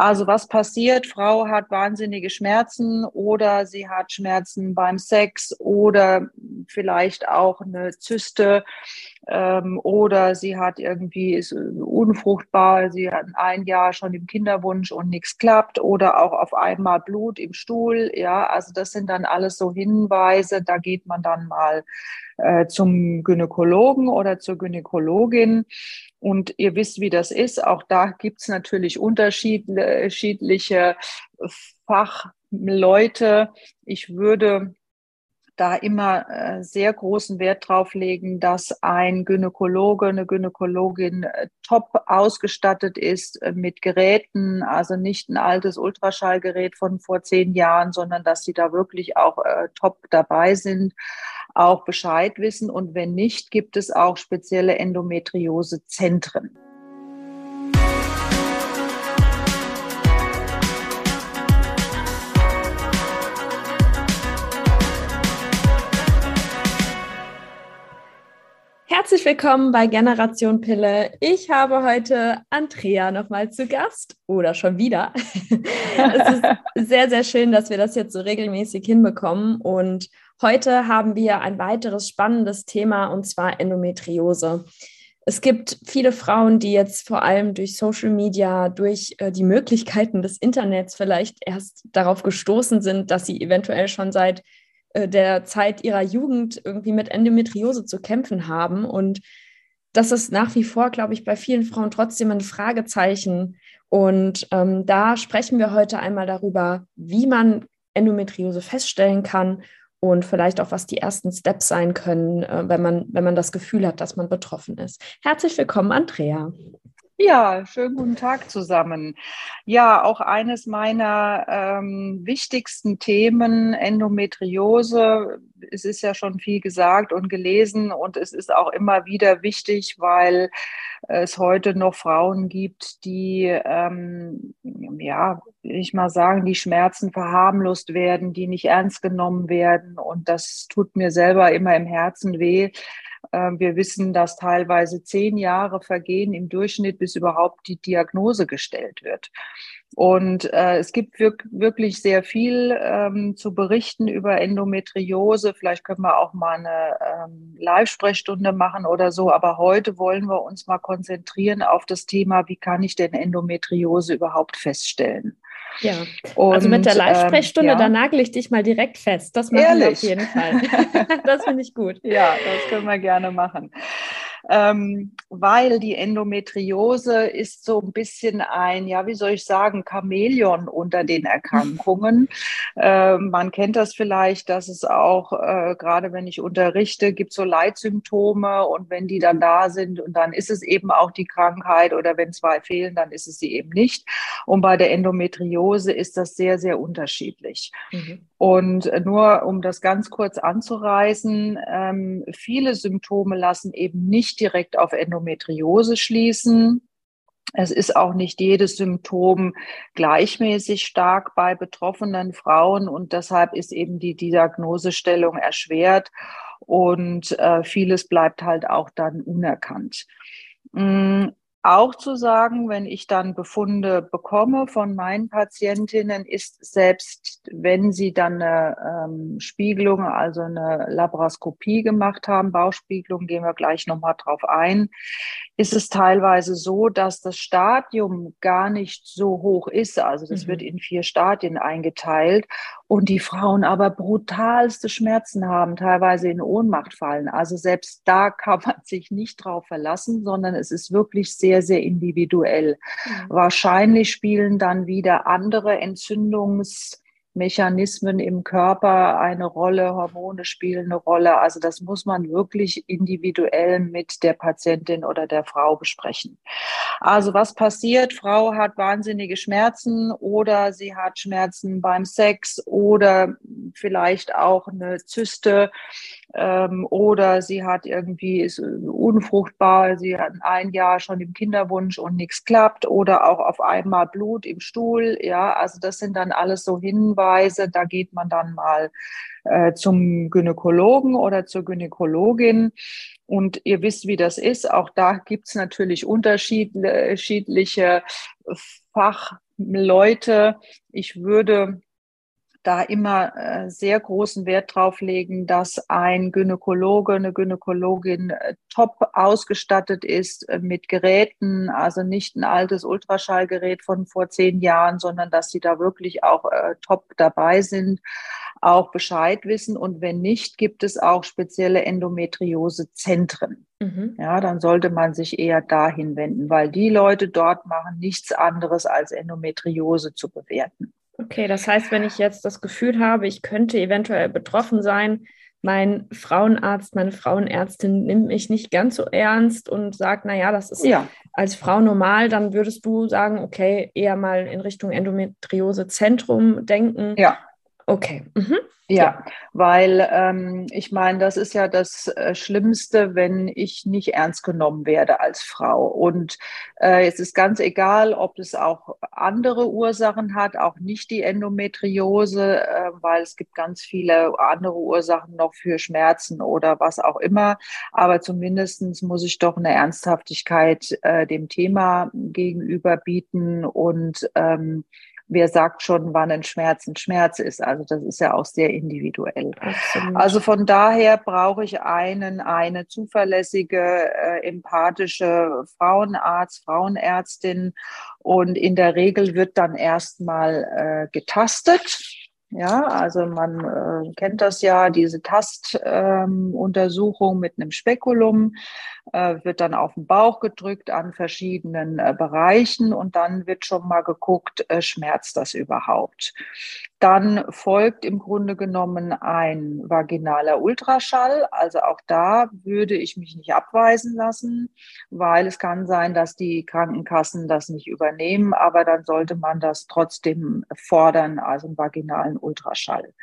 Also was passiert? Frau hat wahnsinnige Schmerzen oder sie hat Schmerzen beim Sex oder vielleicht auch eine Zyste ähm, oder sie hat irgendwie ist unfruchtbar, sie hat ein Jahr schon im Kinderwunsch und nichts klappt oder auch auf einmal Blut im Stuhl. Ja, also das sind dann alles so Hinweise. Da geht man dann mal äh, zum Gynäkologen oder zur Gynäkologin. Und ihr wisst, wie das ist. Auch da gibt's natürlich unterschiedliche Fachleute. Ich würde da immer äh, sehr großen Wert drauf legen, dass ein Gynäkologe, eine Gynäkologin äh, top ausgestattet ist äh, mit Geräten, also nicht ein altes Ultraschallgerät von vor zehn Jahren, sondern dass sie da wirklich auch top dabei sind, auch Bescheid wissen. Und wenn nicht, gibt es auch spezielle Endometriosezentren. Herzlich willkommen bei Generation Pille. Ich habe heute Andrea nochmal zu Gast oder schon wieder. es ist sehr, sehr schön, dass wir das jetzt so regelmäßig hinbekommen. Und heute haben wir ein weiteres spannendes Thema und zwar Endometriose. Es gibt viele Frauen, die jetzt vor allem durch Social Media, durch äh, die Möglichkeiten des Internets vielleicht erst darauf gestoßen sind, dass sie eventuell schon seit der Zeit ihrer Jugend irgendwie mit Endometriose zu kämpfen haben. Und das ist nach wie vor, glaube ich, bei vielen Frauen trotzdem ein Fragezeichen. Und ähm, da sprechen wir heute einmal darüber, wie man Endometriose feststellen kann und vielleicht auch, was die ersten Steps sein können, äh, wenn, man, wenn man das Gefühl hat, dass man betroffen ist. Herzlich willkommen, Andrea. Ja, schönen guten Tag zusammen. Ja, auch eines meiner ähm, wichtigsten Themen, Endometriose. Es ist ja schon viel gesagt und gelesen und es ist auch immer wieder wichtig, weil es heute noch Frauen gibt, die, ähm, ja, ich mal sagen, die Schmerzen verharmlost werden, die nicht ernst genommen werden. Und das tut mir selber immer im Herzen weh wir wissen, dass teilweise zehn Jahre vergehen im Durchschnitt, bis überhaupt die Diagnose gestellt wird. Und äh, es gibt wirk wirklich sehr viel ähm, zu berichten über Endometriose. Vielleicht können wir auch mal eine ähm, Live-Sprechstunde machen oder so. Aber heute wollen wir uns mal konzentrieren auf das Thema, wie kann ich denn Endometriose überhaupt feststellen? Ja, und, also mit der Live-Sprechstunde, ähm, ja. da nagel ich dich mal direkt fest. Das machen Ehrlich? wir auf jeden Fall. das finde ich gut. Ja, das können wir gerne machen ähm, weil die Endometriose ist so ein bisschen ein, ja, wie soll ich sagen, Chamäleon unter den Erkrankungen. äh, man kennt das vielleicht, dass es auch, äh, gerade wenn ich unterrichte, gibt so Leitsymptome und wenn die dann da sind und dann ist es eben auch die Krankheit oder wenn zwei fehlen, dann ist es sie eben nicht. Und bei der Endometriose ist das sehr, sehr unterschiedlich. Mhm. Und nur um das ganz kurz anzureißen, ähm, viele Symptome lassen eben nicht direkt auf Endometriose schließen. Es ist auch nicht jedes Symptom gleichmäßig stark bei betroffenen Frauen und deshalb ist eben die Diagnosestellung erschwert und äh, vieles bleibt halt auch dann unerkannt. Auch zu sagen, wenn ich dann Befunde bekomme von meinen Patientinnen, ist selbst wenn sie dann eine ähm, Spiegelung, also eine Laparoskopie gemacht haben, Bauchspiegelung, gehen wir gleich nochmal drauf ein, ist es teilweise so, dass das Stadium gar nicht so hoch ist. Also das mhm. wird in vier Stadien eingeteilt und die Frauen aber brutalste Schmerzen haben, teilweise in Ohnmacht fallen. Also selbst da kann man sich nicht drauf verlassen, sondern es ist wirklich sehr, sehr individuell. Mhm. Wahrscheinlich spielen dann wieder andere Entzündungs Mechanismen im Körper eine Rolle, Hormone spielen eine Rolle. Also das muss man wirklich individuell mit der Patientin oder der Frau besprechen. Also was passiert? Frau hat wahnsinnige Schmerzen oder sie hat Schmerzen beim Sex oder vielleicht auch eine Zyste ähm, oder sie hat irgendwie ist unfruchtbar, sie hat ein Jahr schon im Kinderwunsch und nichts klappt oder auch auf einmal Blut im Stuhl. Ja, also das sind dann alles so Hinweise. Da geht man dann mal äh, zum Gynäkologen oder zur Gynäkologin. Und ihr wisst, wie das ist. Auch da gibt's natürlich unterschiedliche Fachleute. Ich würde da immer äh, sehr großen Wert drauf legen, dass ein Gynäkologe, eine Gynäkologin äh, top ausgestattet ist äh, mit Geräten, also nicht ein altes Ultraschallgerät von vor zehn Jahren, sondern dass sie da wirklich auch äh, top dabei sind, auch Bescheid wissen. Und wenn nicht, gibt es auch spezielle Endometriosezentren. Mhm. Ja, dann sollte man sich eher dahin wenden, weil die Leute dort machen nichts anderes als Endometriose zu bewerten. Okay, das heißt, wenn ich jetzt das Gefühl habe, ich könnte eventuell betroffen sein, mein Frauenarzt, meine Frauenärztin nimmt mich nicht ganz so ernst und sagt, naja, das ist ja. als Frau normal, dann würdest du sagen, okay, eher mal in Richtung Endometriosezentrum denken. Ja. Okay. Mhm. Ja, weil ähm, ich meine, das ist ja das äh, Schlimmste, wenn ich nicht ernst genommen werde als Frau. Und äh, es ist ganz egal, ob es auch andere Ursachen hat, auch nicht die Endometriose, äh, weil es gibt ganz viele andere Ursachen noch für Schmerzen oder was auch immer. Aber zumindestens muss ich doch eine Ernsthaftigkeit äh, dem Thema gegenüber bieten und ähm, wer sagt schon, wann ein Schmerz ein Schmerz ist. Also das ist ja auch sehr individuell. Absolut. Also von daher brauche ich einen, eine zuverlässige, äh, empathische Frauenarzt, Frauenärztin. Und in der Regel wird dann erstmal äh, getastet. Ja, also man äh, kennt das ja, diese Tastuntersuchung ähm, mit einem Spekulum äh, wird dann auf den Bauch gedrückt an verschiedenen äh, Bereichen und dann wird schon mal geguckt, äh, schmerzt das überhaupt. Dann folgt im Grunde genommen ein vaginaler Ultraschall. Also auch da würde ich mich nicht abweisen lassen, weil es kann sein, dass die Krankenkassen das nicht übernehmen, aber dann sollte man das trotzdem fordern, also einen vaginalen Ultraschall.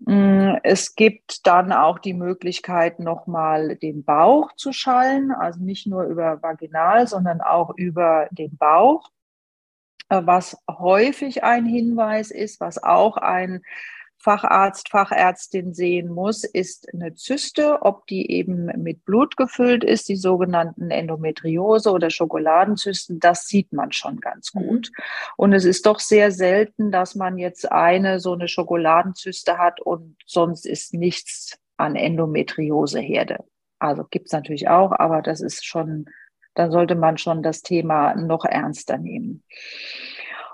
Mm, es gibt dann auch die Möglichkeit, nochmal den Bauch zu schallen, also nicht nur über vaginal, sondern auch über den Bauch. Äh, was häufig ein Hinweis ist, was auch ein Facharzt, Fachärztin sehen muss, ist eine Zyste, ob die eben mit Blut gefüllt ist, die sogenannten Endometriose oder Schokoladenzysten, das sieht man schon ganz mhm. gut. Und es ist doch sehr selten, dass man jetzt eine so eine Schokoladenzyste hat und sonst ist nichts an Endometrioseherde. Also gibt es natürlich auch, aber das ist schon da sollte man schon das Thema noch ernster nehmen.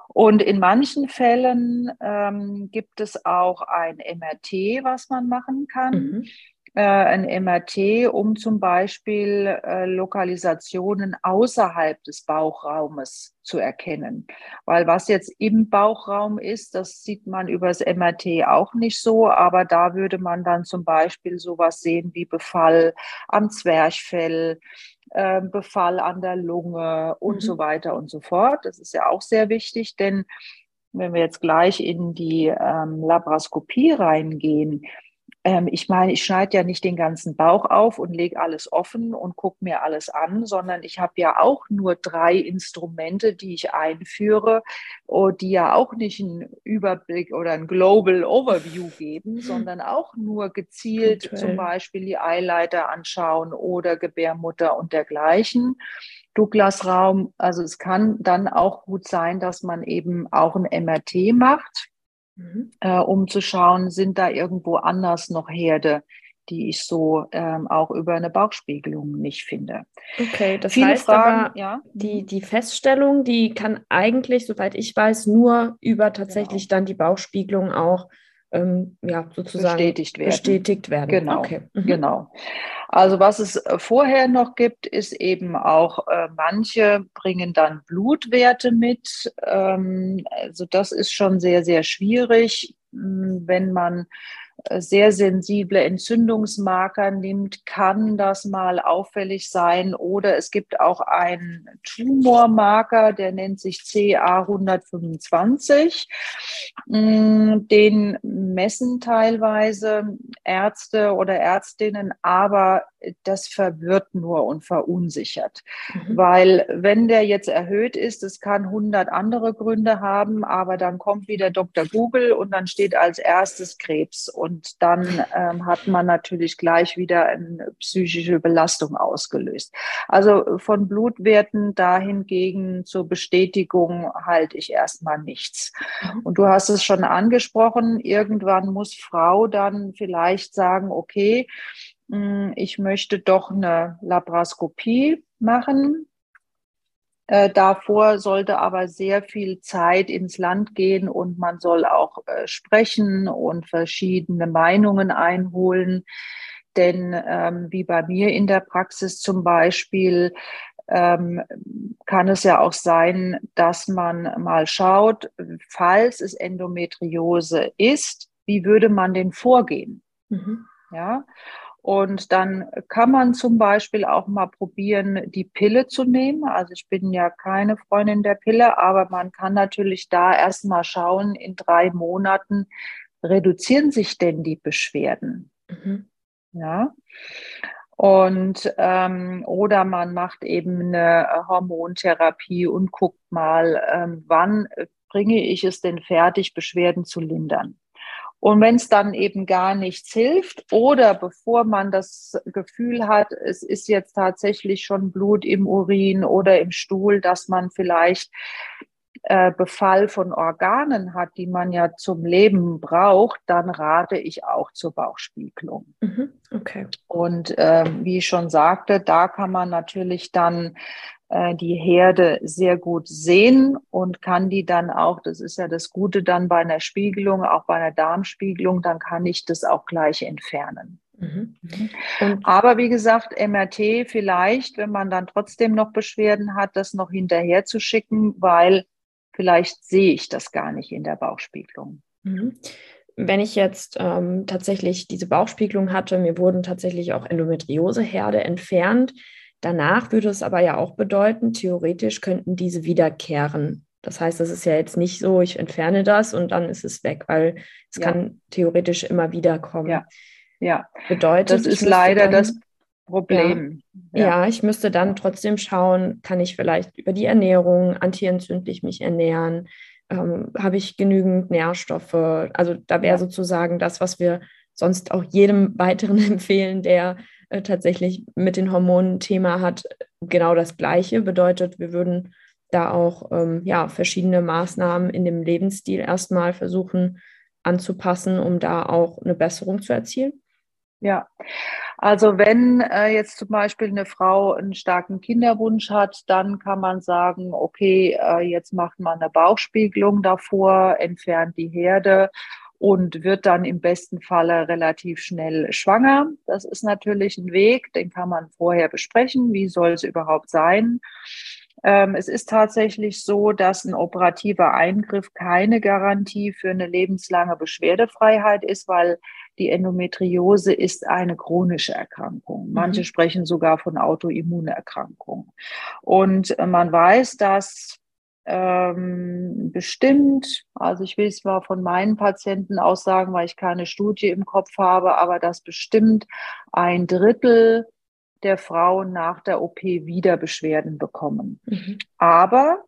Und in manchen Fällen ähm, gibt es auch ein MRT, was man machen kann. Mhm. Äh, ein MRT, um zum Beispiel äh, Lokalisationen außerhalb des Bauchraumes zu erkennen. Weil was jetzt im Bauchraum ist, das sieht man übers MRT auch nicht so, aber da würde man dann zum Beispiel sowas sehen wie Befall am Zwerchfell, äh, Befall an der Lunge und mhm. so weiter und so fort. Das ist ja auch sehr wichtig, denn wenn wir jetzt gleich in die ähm, Laparoskopie reingehen, ähm, ich meine, ich schneide ja nicht den ganzen Bauch auf und lege alles offen und gucke mir alles an, sondern ich habe ja auch nur drei Instrumente, die ich einführe, die ja auch nicht einen Überblick oder ein Global Overview geben, hm. sondern auch nur gezielt okay. zum Beispiel die Eileiter anschauen oder Gebärmutter und dergleichen. Douglas-Raum, also es kann dann auch gut sein, dass man eben auch ein MRT macht mhm. äh, um zu schauen, sind da irgendwo anders noch Herde, die ich so ähm, auch über eine Bauchspiegelung nicht finde. Okay, das Viele heißt Fragen, aber, ja. die, die Feststellung, die kann eigentlich, soweit ich weiß, nur über tatsächlich genau. dann die Bauchspiegelung auch ähm, ja, sozusagen bestätigt werden. Bestätigt werden. Genau, okay. mhm. genau. Also was es äh, vorher noch gibt, ist eben auch, äh, manche bringen dann Blutwerte mit. Ähm, also das ist schon sehr, sehr schwierig, wenn man sehr sensible Entzündungsmarker nimmt, kann das mal auffällig sein. Oder es gibt auch einen Tumormarker, der nennt sich CA125. Mm, den messen teilweise Ärzte oder Ärztinnen, aber das verwirrt nur und verunsichert. Mhm. Weil wenn der jetzt erhöht ist, es kann 100 andere Gründe haben, aber dann kommt wieder Dr. Google und dann steht als erstes Krebs. Und und dann ähm, hat man natürlich gleich wieder eine psychische Belastung ausgelöst. Also von Blutwerten dahingegen zur Bestätigung halte ich erstmal nichts. Mhm. Und du hast es schon angesprochen, irgendwann muss Frau dann vielleicht sagen, okay, hm, ich möchte doch eine Laparoskopie machen äh, davor sollte aber sehr viel Zeit ins Land gehen und man soll auch äh, sprechen und verschiedene Meinungen einholen. Denn ähm, wie bei mir in der Praxis zum Beispiel, ähm, kann es ja auch sein, dass man mal schaut, falls es Endometriose ist, wie würde man denn vorgehen? Mhm. Ja. Und dann kann man zum Beispiel auch mal probieren, die Pille zu nehmen. Also ich bin ja keine Freundin der Pille, aber man kann natürlich da erstmal schauen, in drei Monaten reduzieren sich denn die Beschwerden. Mhm. Ja. Und ähm, oder man macht eben eine Hormontherapie und guckt mal, ähm, wann bringe ich es denn fertig, Beschwerden zu lindern. Und wenn es dann eben gar nichts hilft oder bevor man das Gefühl hat, es ist jetzt tatsächlich schon Blut im Urin oder im Stuhl, dass man vielleicht äh, Befall von Organen hat, die man ja zum Leben braucht, dann rate ich auch zur Bauchspiegelung. Mhm, okay. Und äh, wie ich schon sagte, da kann man natürlich dann die Herde sehr gut sehen und kann die dann auch, das ist ja das Gute dann bei einer Spiegelung, auch bei einer Darmspiegelung, dann kann ich das auch gleich entfernen. Mhm. mhm. Aber wie gesagt, MRT vielleicht, wenn man dann trotzdem noch Beschwerden hat, das noch hinterher zu schicken, weil vielleicht sehe ich das gar nicht in der Bauchspiegelung. Mhm. Wenn ich jetzt ähm, tatsächlich diese Bauchspiegelung hatte, mir wurden tatsächlich auch Endometrioseherde entfernt, Danach würde es aber ja auch bedeuten, theoretisch könnten diese wiederkehren. Das heißt, es ist ja jetzt nicht so, ich entferne das und dann ist es weg, weil es ja. kann theoretisch immer wieder kommen. Ja. ja. Bedeutet, das ist leider dann, das Problem. Ja. ja. ich müsste dann trotzdem schauen, kann ich vielleicht über die Ernährung antientzündlich mich ernähren? Ähm, Habe ich genügend Nährstoffe? Also da wäre sozusagen das, was wir sonst auch jedem weiteren empfehlen, der äh, tatsächlich mit den Hormonen Thema hat, genau das Gleiche. Bedeutet, wir würden da auch ähm, ja, verschiedene Maßnahmen in dem Lebensstil erstmal versuchen anzupassen, um da auch eine Besserung zu erzielen? Ja, also wenn äh, jetzt zum Beispiel eine Frau einen starken Kinderwunsch hat, dann kann man sagen, okay, äh, jetzt macht man eine Bauchspiegelung davor, entfernt die Herde und wird dann im besten Falle relativ schnell schwanger. Das ist natürlich ein Weg, den kann man vorher besprechen. Wie soll es überhaupt sein? Ähm, es ist tatsächlich so, dass ein operativer Eingriff keine Garantie für eine lebenslange Beschwerdefreiheit ist, weil die Endometriose ist eine chronische Erkrankung. Manche mhm. sprechen sogar von Autoimmunerkrankung. Und man weiß, dass ähm, bestimmt, also ich will es mal von meinen Patienten aus sagen, weil ich keine Studie im Kopf habe, aber dass bestimmt ein Drittel der Frauen nach der OP wieder Beschwerden bekommen. Mhm. Aber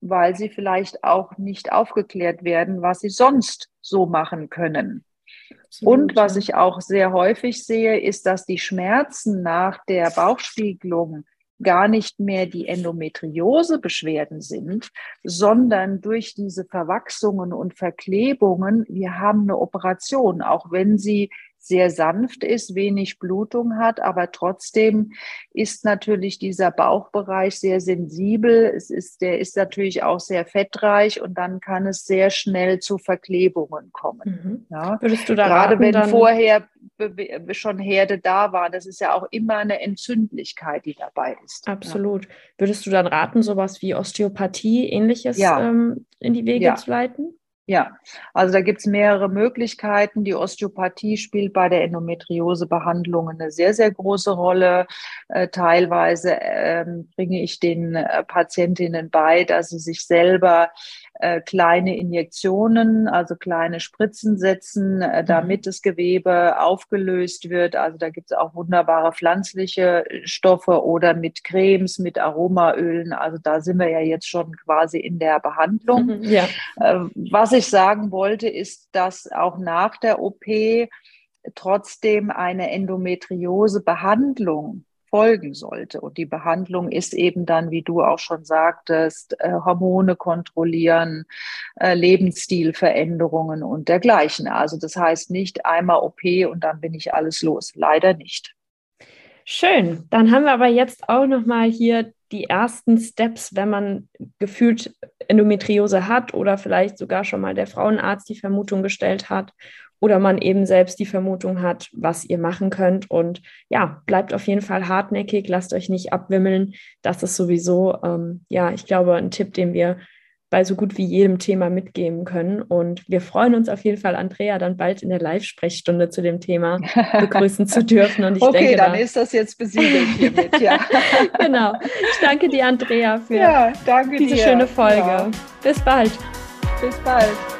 weil sie vielleicht auch nicht aufgeklärt werden, was sie sonst so machen können. Absolut, Und was ich auch sehr häufig sehe, ist, dass die Schmerzen nach der Bauchspiegelung gar nicht mehr die Endometriose-Beschwerden sind, sondern durch diese Verwachsungen und Verklebungen, wir haben eine Operation, auch wenn sie sehr sanft ist, wenig Blutung hat, aber trotzdem ist natürlich dieser Bauchbereich sehr sensibel. Es ist, der ist natürlich auch sehr fettreich und dann kann es sehr schnell zu Verklebungen kommen. Mhm. Ja. Würdest du da Gerade raten, wenn vorher schon Herde da war, das ist ja auch immer eine Entzündlichkeit, die dabei ist. Absolut. Ja. Würdest du dann raten, sowas wie Osteopathie, ähnliches ja. ähm, in die Wege zu leiten? Ja, also da gibt es mehrere Möglichkeiten. Die Osteopathie spielt bei der Endometriosebehandlung eine sehr, sehr große Rolle. Äh, teilweise ähm, bringe ich den äh, Patientinnen bei, dass sie sich selber äh, kleine Injektionen, also kleine Spritzen setzen, äh, mhm. damit das Gewebe aufgelöst wird. Also da gibt es auch wunderbare pflanzliche Stoffe oder mit Cremes, mit Aromaölen. Also da sind wir ja jetzt schon quasi in der Behandlung. Mhm, ja. Äh, was ich sagen wollte, ist, dass auch nach der OP trotzdem eine Endometriose-Behandlung folgen sollte. Und die Behandlung ist eben dann, wie du auch schon sagtest, äh, Hormone kontrollieren, äh, Lebensstilveränderungen und dergleichen. Also das heißt nicht einmal OP und dann bin ich alles los. Leider nicht. Schön. Dann haben wir aber jetzt auch noch mal hier die ersten Steps, wenn man gefühlt Endometriose hat oder vielleicht sogar schon mal der Frauenarzt die Vermutung gestellt hat oder man eben selbst die Vermutung hat, was ihr machen könnt. Und ja, bleibt auf jeden Fall hartnäckig, lasst euch nicht abwimmeln. Das ist sowieso, ähm, ja, ich glaube, ein Tipp, den wir bei so gut wie jedem Thema mitgeben können. Und wir freuen uns auf jeden Fall, Andrea, dann bald in der Live-Sprechstunde zu dem Thema begrüßen zu dürfen. Und ich okay, denke, dann da ist das jetzt besiegelt hiermit, ja. genau. Ich danke dir, Andrea, für ja, diese dir. schöne Folge. Ja. Bis bald. Bis bald.